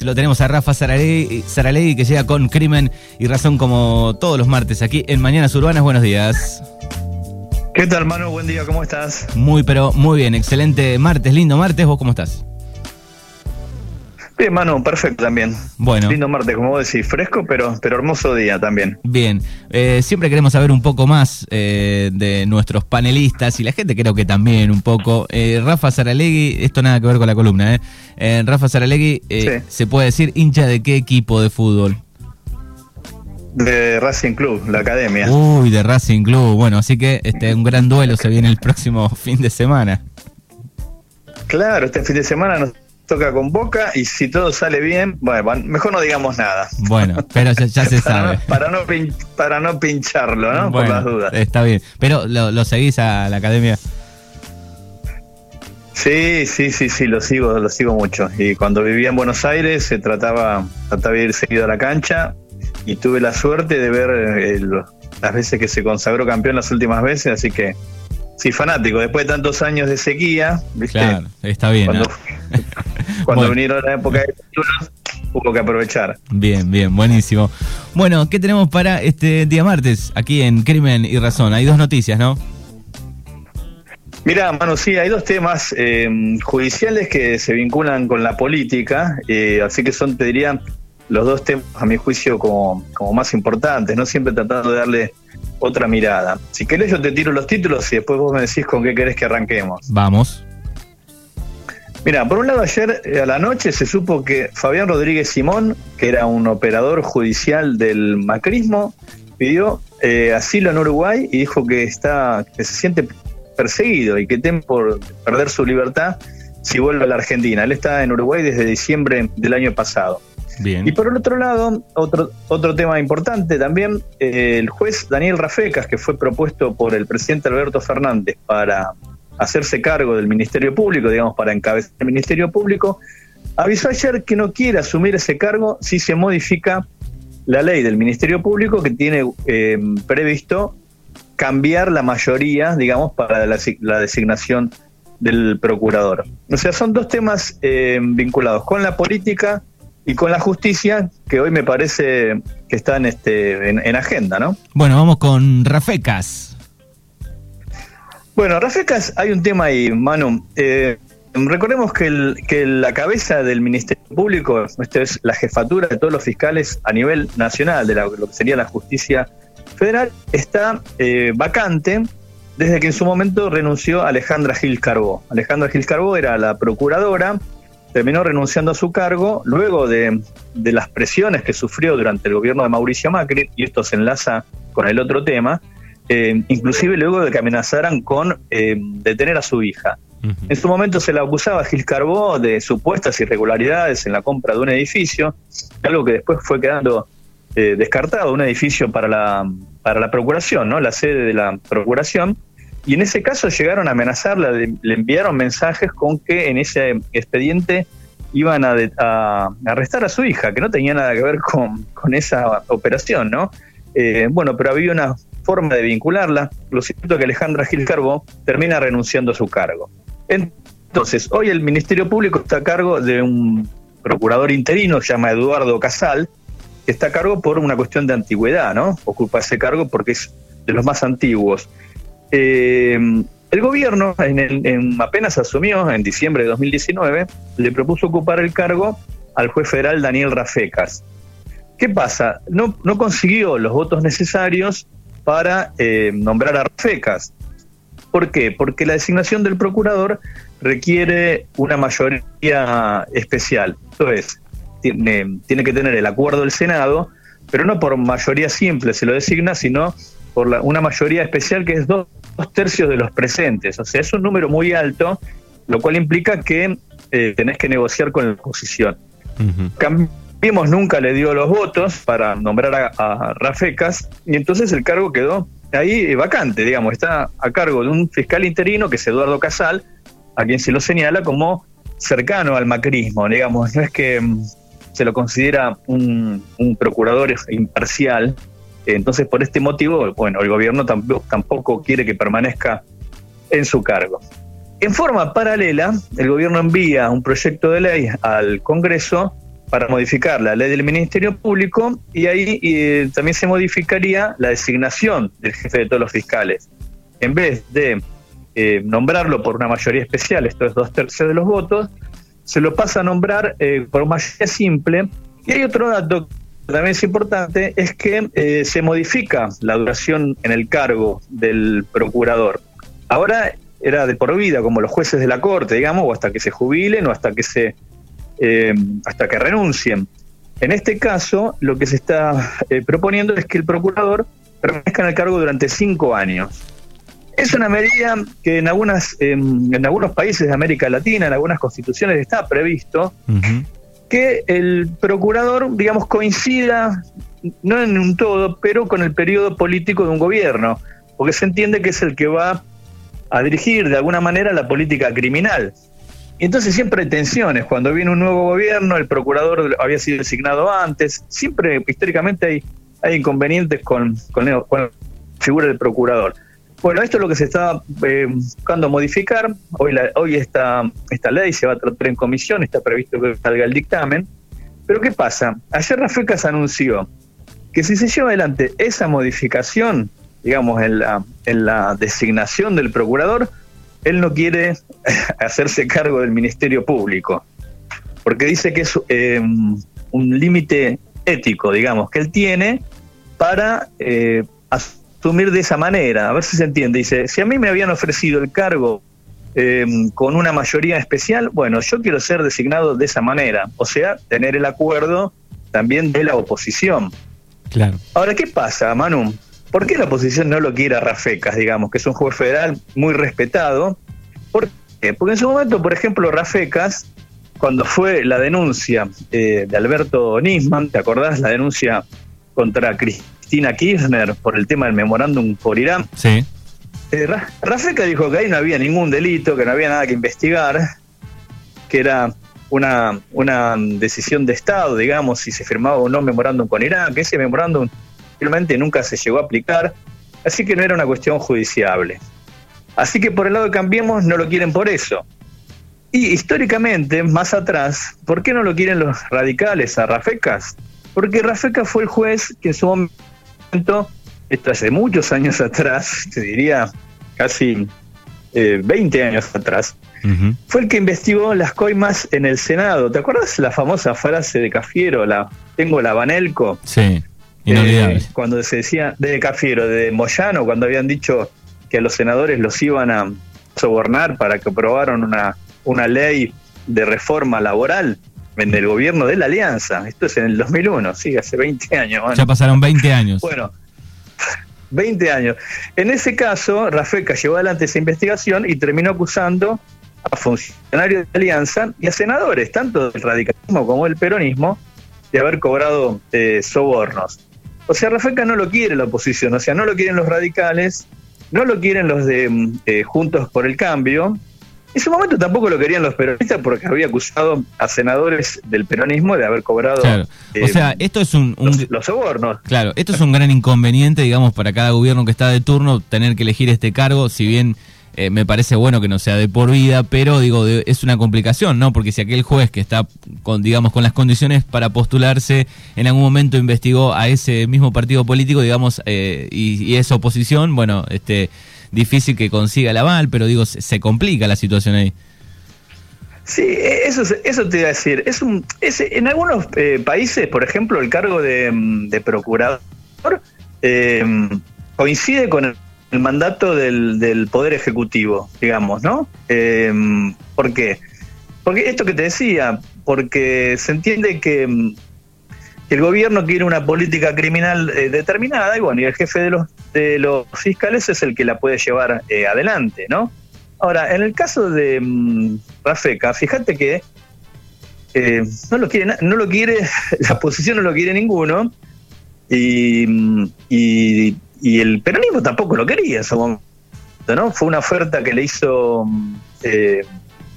Lo tenemos a Rafa Saralegui, que llega con Crimen y Razón como todos los martes aquí en Mañanas Urbanas. Buenos días. ¿Qué tal, Manu? Buen día, ¿cómo estás? Muy, pero muy bien. Excelente martes, lindo martes. ¿Vos cómo estás? Bien, Manu, perfecto también. Bueno. Lindo martes, como vos decís, fresco, pero, pero hermoso día también. Bien, eh, siempre queremos saber un poco más eh, de nuestros panelistas y la gente creo que también un poco. Eh, Rafa Saralegui, esto nada que ver con la columna, ¿eh? Rafa Saralegui, ¿se puede decir hincha de qué equipo de fútbol? De Racing Club, la academia. Uy, de Racing Club. Bueno, así que este un gran duelo se viene el próximo fin de semana. Claro, este fin de semana nos toca con Boca y si todo sale bien, bueno, mejor no digamos nada. Bueno, pero ya, se sabe. para, no para no pincharlo, ¿no? Por las dudas. Está bien. Pero ¿lo, seguís a la academia? Sí, sí, sí, sí, lo sigo, lo sigo mucho. Y cuando vivía en Buenos Aires se trataba, trataba de ir seguido a la cancha y tuve la suerte de ver eh, las veces que se consagró campeón las últimas veces, así que sí, fanático. Después de tantos años de sequía, ¿viste? Claro, está bien. Cuando, cuando vinieron la época de títulos, hubo que aprovechar. Bien, bien, buenísimo. Bueno, ¿qué tenemos para este día martes aquí en Crimen y Razón? Hay dos noticias, ¿no? Mira, Manu, sí, hay dos temas eh, judiciales que se vinculan con la política, eh, así que son, te diría, los dos temas, a mi juicio, como, como más importantes, ¿no? Siempre tratando de darle otra mirada. Si querés, yo te tiro los títulos y después vos me decís con qué querés que arranquemos. Vamos. Mira, por un lado ayer eh, a la noche se supo que Fabián Rodríguez Simón, que era un operador judicial del macrismo, pidió eh, asilo en Uruguay y dijo que está que se siente perseguido y que teme por perder su libertad si vuelve a la Argentina. Él está en Uruguay desde diciembre del año pasado. Bien. Y por el otro lado, otro, otro tema importante también, eh, el juez Daniel Rafecas, que fue propuesto por el presidente Alberto Fernández para hacerse cargo del Ministerio Público, digamos, para encabezar el Ministerio Público, avisó ayer que no quiere asumir ese cargo si se modifica la ley del Ministerio Público que tiene eh, previsto cambiar la mayoría, digamos, para la, designación del procurador. O sea, son dos temas eh, vinculados con la política y con la justicia que hoy me parece que están este, en, en agenda, ¿no? Bueno, vamos con Rafecas. Bueno, Rafecas, hay un tema ahí, Manu. Eh, recordemos que, la cabeza del Ministerio Público, esto es la jefatura de todos los fiscales a nivel nacional de lo que sería la justicia federal, está eh, vacante desde que en su momento renunció Alejandra Gil Carbó. Alejandra Gil Carbó era la procuradora, terminó renunciando a su cargo luego de las presiones que sufrió durante el gobierno de Mauricio Macri, y esto se enlaza con el otro tema, eh, inclusive luego de que amenazaran con eh, detener a su hija. En su momento se la acusaba a Gil Carbó de supuestas irregularidades en la compra de un edificio, algo que después fue quedando eh, descartado, un edificio para la, para la procuración, ¿no? la sede de la procuración. Y en ese caso llegaron a amenazarla, le, enviaron mensajes con que en ese expediente iban a, a, arrestar a su hija, que no tenía nada que ver con, con esa operación, ¿no? bueno, pero había una forma de vincularla, lo cierto es que Alejandra Gil Carbó termina renunciando a su cargo. Entonces, hoy el Ministerio Público está a cargo de un procurador interino, se llama Eduardo Casal, que está a cargo por una cuestión de antigüedad, ¿no? Ocupa ese cargo porque es de los más antiguos. Eh, el gobierno, en apenas asumió, en diciembre de 2019, le propuso ocupar el cargo al juez federal Daniel Rafecas. ¿Qué pasa? No consiguió los votos necesarios para eh, nombrar a Rafecas. ¿Por qué? Porque la designación del procurador requiere una mayoría especial. Entonces, tiene, tiene que tener el acuerdo del Senado, pero no por mayoría simple se lo designa, sino por una mayoría especial que es dos, tercios de los presentes. O sea, es un número muy alto, lo cual implica que eh, tenés que negociar con la oposición. Vimos nunca le dio los votos para nombrar a, Rafecas y entonces el cargo quedó ahí vacante, digamos, está a cargo de un fiscal interino que es Eduardo Casal, a quien se lo señala como cercano al macrismo, digamos, no es que mm, se lo considera un, procurador imparcial, entonces por este motivo, bueno, el gobierno tampoco, tampoco quiere que permanezca en su cargo. En forma paralela, el gobierno envía un proyecto de ley al Congreso para modificar la ley del Ministerio Público y ahí eh, también se modificaría la designación del jefe de todos los fiscales. En vez de eh, nombrarlo por una mayoría especial, esto es dos tercios de los votos, se lo pasa a nombrar eh, por mayoría simple. Y hay otro dato que también es importante, es que se modifica la duración en el cargo del procurador. Ahora era de por vida, como los jueces de la corte, digamos, o hasta que se jubilen o hasta que se eh, hasta que renuncien. En este caso, lo que se está eh, proponiendo es que el procurador permanezca en el cargo durante cinco años. Es una medida que en algunas en algunos países de América Latina, en algunas constituciones está previsto que el procurador, digamos, coincida no en un todo, pero con el periodo político de un gobierno, porque se entiende que es el que va a dirigir de alguna manera la política criminal. Y entonces siempre hay tensiones. Cuando viene un nuevo gobierno, el procurador había sido designado antes. Siempre, históricamente, hay, hay inconvenientes con, con, la figura del procurador. Bueno, esto es lo que se está eh, buscando modificar. Hoy, la, hoy esta, esta ley se va a tratar en comisión, está previsto que salga el dictamen. Pero ¿qué pasa? Ayer Rafecas anunció que si se lleva adelante esa modificación, digamos, en la, en la designación del procurador, él no quiere hacerse cargo del Ministerio Público, porque dice que es eh, un límite ético, digamos, que él tiene para eh, asumir de esa manera. A ver si se entiende. Dice, si a mí me habían ofrecido el cargo eh, con una mayoría especial, bueno, yo quiero ser designado de esa manera, o sea, tener el acuerdo también de la oposición. Claro. Ahora, ¿qué pasa, Manu? ¿Por qué la oposición no lo quiere a Rafecas, digamos, que es un juez federal muy respetado? ¿Por qué? Porque en su momento, por ejemplo, Rafecas, cuando fue la denuncia eh, de Alberto Nisman, ¿te acordás? La denuncia contra Cristina Kirchner por el tema del memorándum por Irán. Sí. Eh, Rafecas dijo que ahí no había ningún delito, que no había nada que investigar, que era una, una decisión de Estado, digamos, si se firmaba o no memorándum con Irán, que ese memorándum finalmente nunca se llegó a aplicar, así que no era una cuestión judiciable. Así que por el lado de Cambiemos no lo quieren por eso. Y históricamente, más atrás, ¿por qué no lo quieren los radicales a Rafecas? Porque Rafecas fue el juez que en su momento, esto hace muchos años atrás, te diría casi 20 eh, años atrás, fue el que investigó las coimas en el Senado. ¿Te acuerdas la famosa frase de Cafiero, la tengo la Banelco? Sí. Eh, cuando se decía de Cafiero, de Moyano, cuando habían dicho que a los senadores los iban a sobornar para que aprobaron una, una ley de reforma laboral en el gobierno de la Alianza. Esto es en el 2001, sí, hace 20 años. Ya pasaron 20 años. Bueno, 20 años. En ese caso, Rafeca llevó adelante esa investigación y terminó acusando a funcionarios de Alianza y a senadores, tanto del radicalismo como del peronismo, de haber cobrado eh, sobornos. O sea, Rafeca no lo quiere la oposición, o sea, no lo quieren los radicales, no lo quieren los de mm, eh, Juntos por el Cambio. En su momento tampoco lo querían los peronistas porque había acusado a senadores del peronismo de haber cobrado. Claro. o eh, sea, esto es un, los, sobornos. Claro, esto es un gran inconveniente, digamos, para cada gobierno que está de turno tener que elegir este cargo, si bien eh, me parece bueno que no sea de por vida, pero digo, es una complicación, ¿no? Porque si aquel juez que está, con, digamos, con las condiciones para postularse, en algún momento investigó a ese mismo partido político, digamos, eh, y, es oposición, bueno, este, difícil que consiga el aval, pero digo, se, complica la situación ahí. Sí, e, eso, eso te iba a decir. Es un, es, en algunos eh, países, por ejemplo, el cargo de, de procurador coincide con el el mandato del, del Poder Ejecutivo, digamos, ¿no? Eh, ¿Por qué? Porque esto que te decía, porque se entiende que, el gobierno quiere una política criminal eh, determinada y bueno, y el jefe de los, de los fiscales es el que la puede llevar eh, adelante, ¿no? Ahora, en el caso de um, Rafeca, fíjate que no lo quiere, no lo quiere, la oposición no lo quiere ninguno, y, y y el peronismo tampoco lo quería en su momento, ¿no? Fue una oferta que le hizo eh,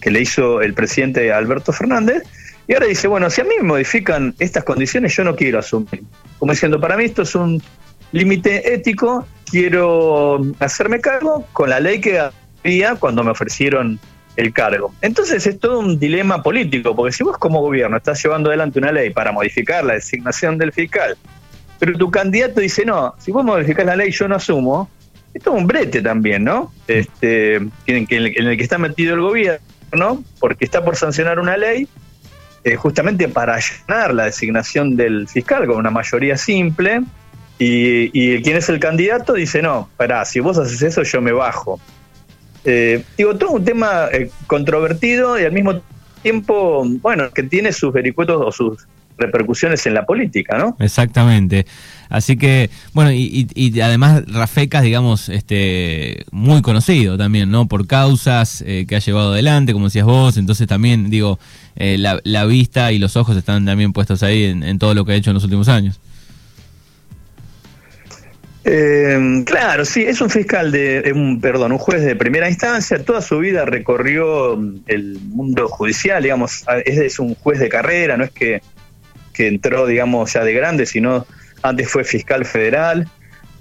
que le hizo el presidente Alberto Fernández y ahora dice, bueno, si a mí me modifican estas condiciones, yo no quiero asumir. Como diciendo, para mí esto es un límite ético, quiero hacerme cargo con la ley que había cuando me ofrecieron el cargo. Entonces es todo un dilema político, porque si vos como gobierno estás llevando adelante una ley para modificar la designación del fiscal, pero tu candidato dice, no, si vos modificás la ley yo no asumo, esto es un brete también, ¿no? Este, en, el, que está metido el gobierno, porque está por sancionar una ley eh, justamente para allanar la designación del fiscal con una mayoría simple, y, y quien es el candidato dice, no, pará, si vos haces eso yo me bajo. Eh, digo, todo un tema eh, controvertido y al mismo tiempo, bueno, que tiene sus vericuetos o sus repercusiones en la política, ¿no? Exactamente. Así que, bueno, y, además Rafecas, digamos, este, muy conocido también, ¿no? Por causas eh, que ha llevado adelante, como decías vos, entonces también, digo, la, vista y los ojos están también puestos ahí en todo lo que ha hecho en los últimos años. Eh, claro, sí, es un fiscal de, un, perdón, un juez de primera instancia, toda su vida recorrió el mundo judicial, digamos, es, un juez de carrera, no es que, que, entró, digamos, ya de grande, sino antes fue fiscal federal,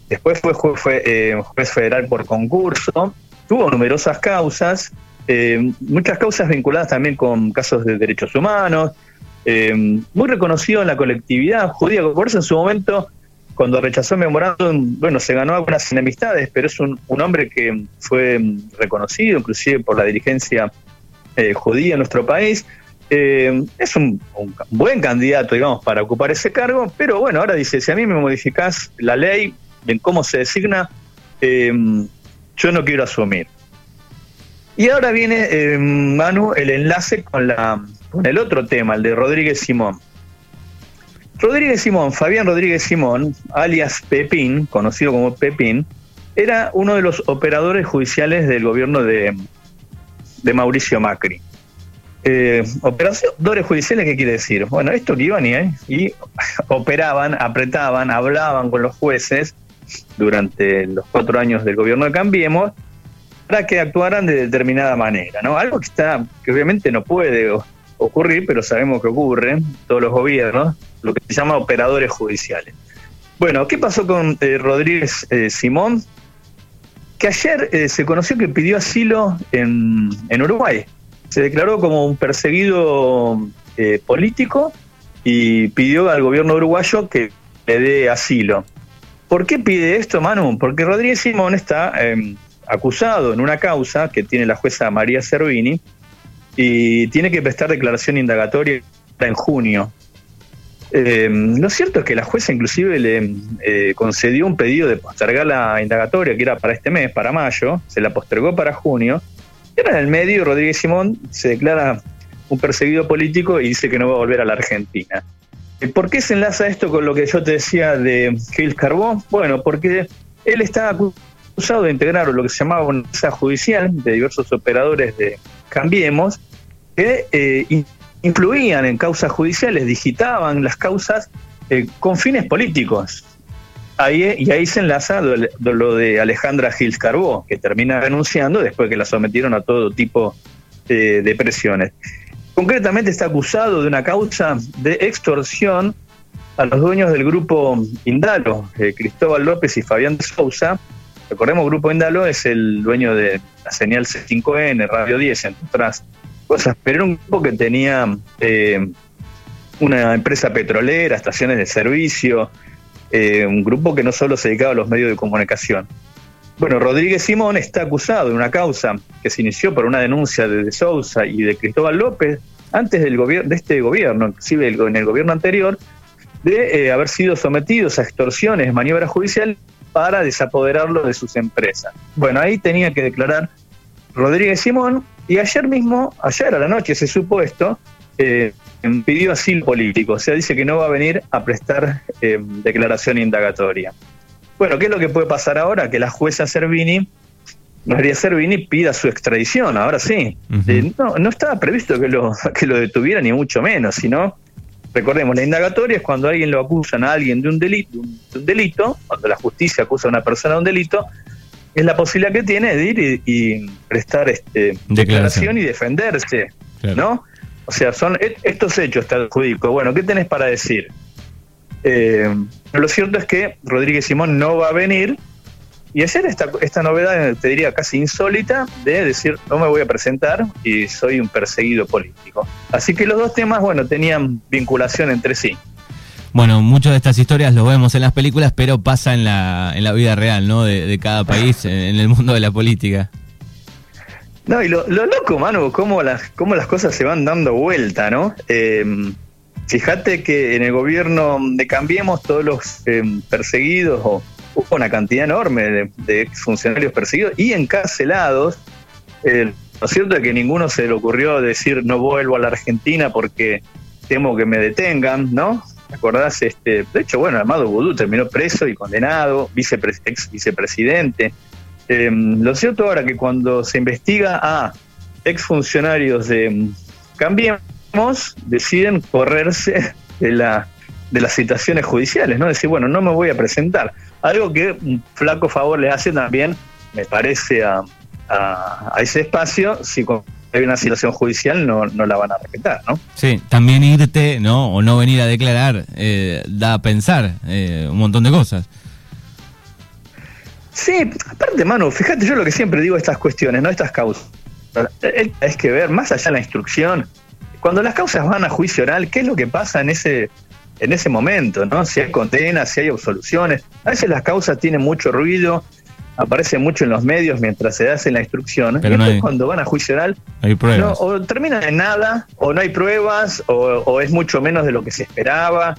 después fue, fue eh, juez federal por concurso, tuvo numerosas causas, eh, muchas causas vinculadas también con casos de derechos humanos, eh, muy reconocido en la colectividad judía, por eso en su momento cuando rechazó el memorándum, bueno, se ganó algunas enemistades, pero es un, hombre que fue reconocido inclusive por la dirigencia eh, judía en nuestro país. Eh, es un, buen candidato, digamos, para ocupar ese cargo, pero bueno, ahora dice, si a mí me modificás la ley en cómo se designa, eh, yo no quiero asumir. Y ahora viene, Manu, el enlace con, la, con el otro tema, el de Rodríguez Simón. Rodríguez Simón, Fabián Rodríguez Simón, alias Pepín, conocido como Pepín, era uno de los operadores judiciales del gobierno de, Mauricio Macri. Eh, operadores judiciales, ¿qué quiere decir? Bueno, esto que iban y, y operaban, apretaban, hablaban con los jueces durante los cuatro años del gobierno de Cambiemos para que actuaran de determinada manera, ¿no? Algo que está, que obviamente no puede ocurrir, pero sabemos que ocurre en todos los gobiernos, lo que se llama operadores judiciales. Bueno, ¿qué pasó con eh, Rodríguez eh, Simón? Que ayer eh, se conoció que pidió asilo en, Uruguay. Se declaró como un perseguido político y pidió al gobierno uruguayo que le dé asilo. ¿Por qué pide esto, Manu? Porque Rodríguez Simón está em, acusado en una causa que tiene la jueza María Cervini y tiene que prestar declaración indagatoria en junio. Eh, lo cierto es que la jueza inclusive le eh, concedió un pedido de postergar la indagatoria, que era para este mes, para mayo, se la postergó para junio, en el medio Rodríguez Simón se declara un perseguido político y dice que no va a volver a la Argentina. ¿Por qué se enlaza esto con lo que yo te decía de Gil Carbó? Bueno, porque él está acusado de integrar lo que se llamaba una mesa judicial de diversos operadores de Cambiemos, que eh, influían en causas judiciales, digitaban las causas eh, con fines políticos. Ahí, y ahí se enlaza lo, de Alejandra Gils Carbó, que termina renunciando después que la sometieron a todo tipo de presiones. Concretamente está acusado de una causa de extorsión a los dueños del grupo Indalo, eh, Cristóbal López y Fabián de Sousa. Recordemos, Grupo Indalo es el dueño de la señal C5N, Radio 10, entre otras cosas, pero era un grupo que tenía eh, una empresa petrolera, estaciones de servicio, eh, un grupo que no solo se dedicaba a los medios de comunicación. Bueno, Rodríguez Simón está acusado de una causa que se inició por una denuncia de, de Sousa y de Cristóbal López antes del de este gobierno, inclusive en el gobierno anterior, de eh, haber sido sometidos a extorsiones, maniobras judiciales para desapoderarlo de sus empresas. Bueno, ahí tenía que declarar Rodríguez Simón y ayer mismo, ayer a la noche se supo esto, eh, pidió asilo político, o sea, dice que no va a venir a prestar eh, declaración indagatoria. Bueno, ¿qué es lo que puede pasar ahora? Que la jueza Servini, María Servini, pida su extradición, ahora sí. Eh, no, no estaba previsto que lo, que lo detuviera, ni mucho menos, sino, recordemos, la indagatoria es cuando alguien lo acusan a alguien de un delito, de un delito, cuando la justicia acusa a una persona de un delito, es la posibilidad que tiene de ir y, prestar este, declaración. y defenderse, ¿no? O sea, son e, estos hechos te adjudico. Bueno, ¿qué tenés para decir? Eh, lo cierto es que Rodríguez Simón no va a venir y hacer esta, esta novedad, te diría casi insólita, de decir no me voy a presentar y soy un perseguido político. Así que los dos temas, bueno, tenían vinculación entre sí. Bueno, muchas de estas historias lo vemos en las películas, pero pasa en la, en la vida real, ¿no? De, cada país, en el mundo de la política. No, y lo, loco, mano, cómo las, cómo las cosas se van dando vuelta, ¿no? Eh, fíjate que en el gobierno de Cambiemos todos los eh, perseguidos o hubo una cantidad enorme de, funcionarios perseguidos y encarcelados. Eh, lo cierto es que ninguno se le ocurrió decir no vuelvo a la Argentina porque temo que me detengan, ¿no? ¿Te acordás? Este, de hecho, bueno, Amado Vudú terminó preso y condenado, ex vicepresidente. Em, lo cierto ahora que cuando se investiga a exfuncionarios de Cambiemos, deciden correrse de, la, de las citaciones judiciales, ¿no? Decir, bueno, no me voy a presentar. Algo que un flaco favor le hace también, me parece, a, ese espacio, si hay una situación judicial no, no la van a respetar, ¿no? Sí, también irte, ¿no? O no venir a declarar, eh, da a pensar eh, un montón de cosas. Sí, aparte, mano, fíjate yo lo que siempre digo estas cuestiones, ¿no? Estas causas. Es que ver, más allá de la instrucción, cuando las causas van a juicio oral, ¿qué es lo que pasa en ese en ese momento, ¿no? Si hay condenas, si hay absoluciones. A veces las causas tienen mucho ruido, aparecen mucho en los medios mientras se hace la instrucción. Pero y cuando van a juicio oral, hay pruebas. o terminan en nada, o no hay pruebas, o, es mucho menos de lo que se esperaba.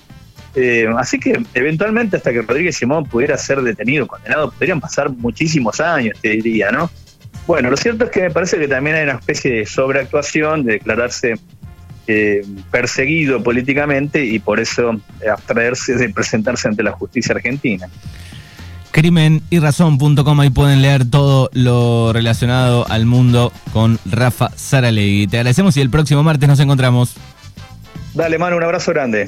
Eh, así que eventualmente hasta que Rodríguez Simón pudiera ser detenido, condenado, podrían pasar muchísimos años, te diría, ¿no? Bueno, lo cierto es que me parece que también hay una especie de sobreactuación de declararse eh, perseguido políticamente y por eso abstraerse de presentarse ante la justicia argentina. Crimen y razón.com, ahí pueden leer todo lo relacionado al mundo con Rafa Saralegui. Te agradecemos y el próximo martes nos encontramos. Dale, mano, un abrazo grande.